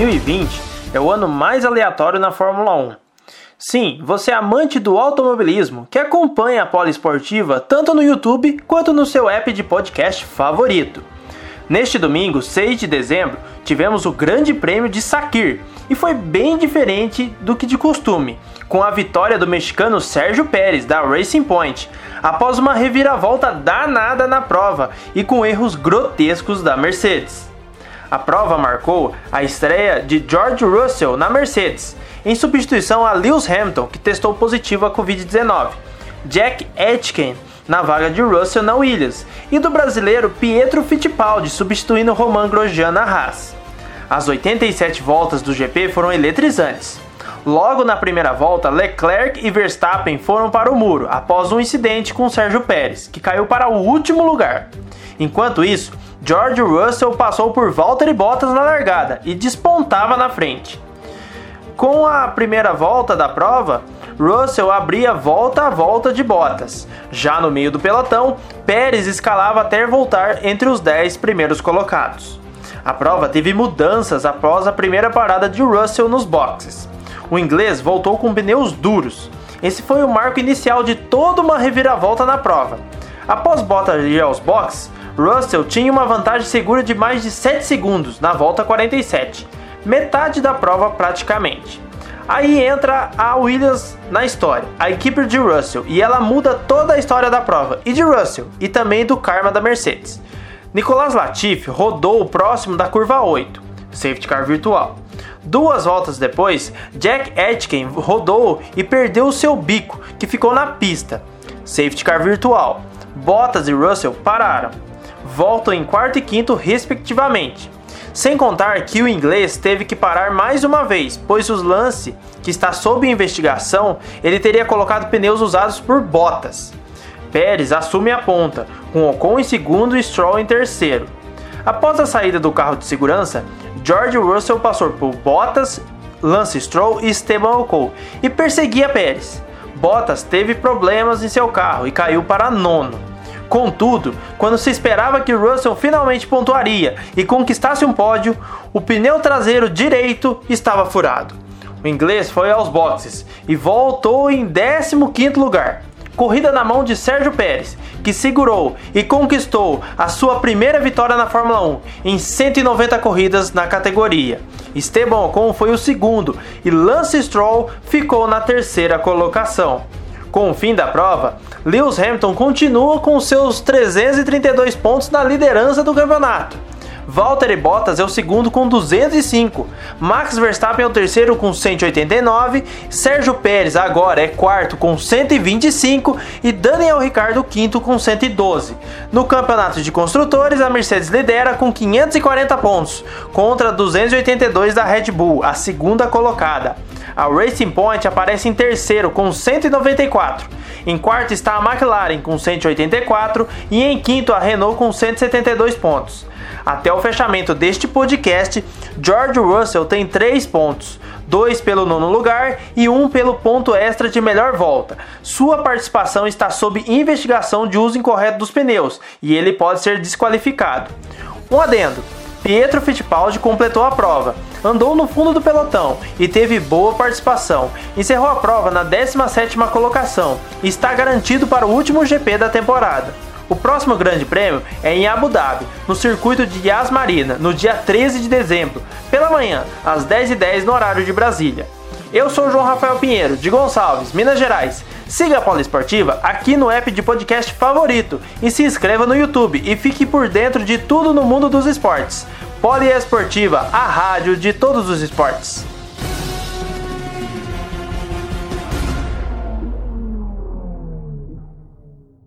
2020 é o ano mais aleatório na Fórmula 1. Sim, você é amante do automobilismo que acompanha a poliesportiva tanto no YouTube quanto no seu app de podcast favorito. Neste domingo, 6 de dezembro, tivemos o Grande Prêmio de Sakir e foi bem diferente do que de costume, com a vitória do mexicano Sérgio Pérez da Racing Point, após uma reviravolta danada na prova e com erros grotescos da Mercedes. A prova marcou a estreia de George Russell na Mercedes, em substituição a Lewis Hamilton, que testou positivo a Covid-19, Jack Aitken na vaga de Russell na Williams, e do brasileiro Pietro Fittipaldi substituindo Romain Grosjean na Haas. As 87 voltas do GP foram eletrizantes. Logo na primeira volta, Leclerc e Verstappen foram para o muro após um incidente com Sérgio Pérez, que caiu para o último lugar. Enquanto isso, George Russell passou por Valtteri Bottas na largada e despontava na frente. Com a primeira volta da prova, Russell abria volta a volta de Bottas. Já no meio do pelotão, Pérez escalava até voltar entre os 10 primeiros colocados. A prova teve mudanças após a primeira parada de Russell nos boxes. O inglês voltou com pneus duros. Esse foi o marco inicial de toda uma reviravolta na prova. Após Bottas ir aos boxes, Russell tinha uma vantagem segura de mais de 7 segundos na volta 47, metade da prova praticamente. Aí entra a Williams na história, a equipe de Russell, e ela muda toda a história da prova, e de Russell, e também do karma da Mercedes. Nicolas Latifi rodou próximo da curva 8, safety car virtual. Duas voltas depois, Jack Aitken rodou e perdeu o seu bico, que ficou na pista, safety car virtual. Bottas e Russell pararam voltam em quarto e quinto, respectivamente. Sem contar que o inglês teve que parar mais uma vez, pois o lance que está sob investigação, ele teria colocado pneus usados por Bottas. Pérez assume a ponta, com Ocon em segundo e Stroll em terceiro. Após a saída do carro de segurança, George Russell passou por Bottas, Lance Stroll e Esteban Ocon e perseguia Pérez. Bottas teve problemas em seu carro e caiu para nono. Contudo, quando se esperava que Russell finalmente pontuaria e conquistasse um pódio, o pneu traseiro direito estava furado. O inglês foi aos boxes e voltou em 15º lugar. Corrida na mão de Sérgio Pérez, que segurou e conquistou a sua primeira vitória na Fórmula 1 em 190 corridas na categoria. Esteban Ocon foi o segundo e Lance Stroll ficou na terceira colocação. Com o fim da prova, Lewis Hamilton continua com seus 332 pontos na liderança do campeonato. Valtteri Bottas é o segundo com 205, Max Verstappen é o terceiro com 189, Sérgio Pérez agora é quarto com 125 e Daniel Ricciardo quinto com 112. No campeonato de construtores, a Mercedes lidera com 540 pontos, contra 282 da Red Bull, a segunda colocada. A Racing Point aparece em terceiro com 194. Em quarto está a McLaren com 184 e em quinto a Renault com 172 pontos. Até o fechamento deste podcast, George Russell tem 3 pontos, 2 pelo nono lugar e 1 um pelo ponto extra de melhor volta. Sua participação está sob investigação de uso incorreto dos pneus e ele pode ser desqualificado. Um adendo: Pietro Fittipaldi completou a prova, andou no fundo do pelotão e teve boa participação. Encerrou a prova na 17ª colocação e está garantido para o último GP da temporada. O próximo Grande Prêmio é em Abu Dhabi, no circuito de Yas Marina, no dia 13 de dezembro, pela manhã, às 10h10 no horário de Brasília. Eu sou João Rafael Pinheiro, de Gonçalves, Minas Gerais. Siga a Poliesportiva aqui no app de podcast favorito e se inscreva no YouTube e fique por dentro de tudo no mundo dos esportes. Poliesportiva, a rádio de todos os esportes.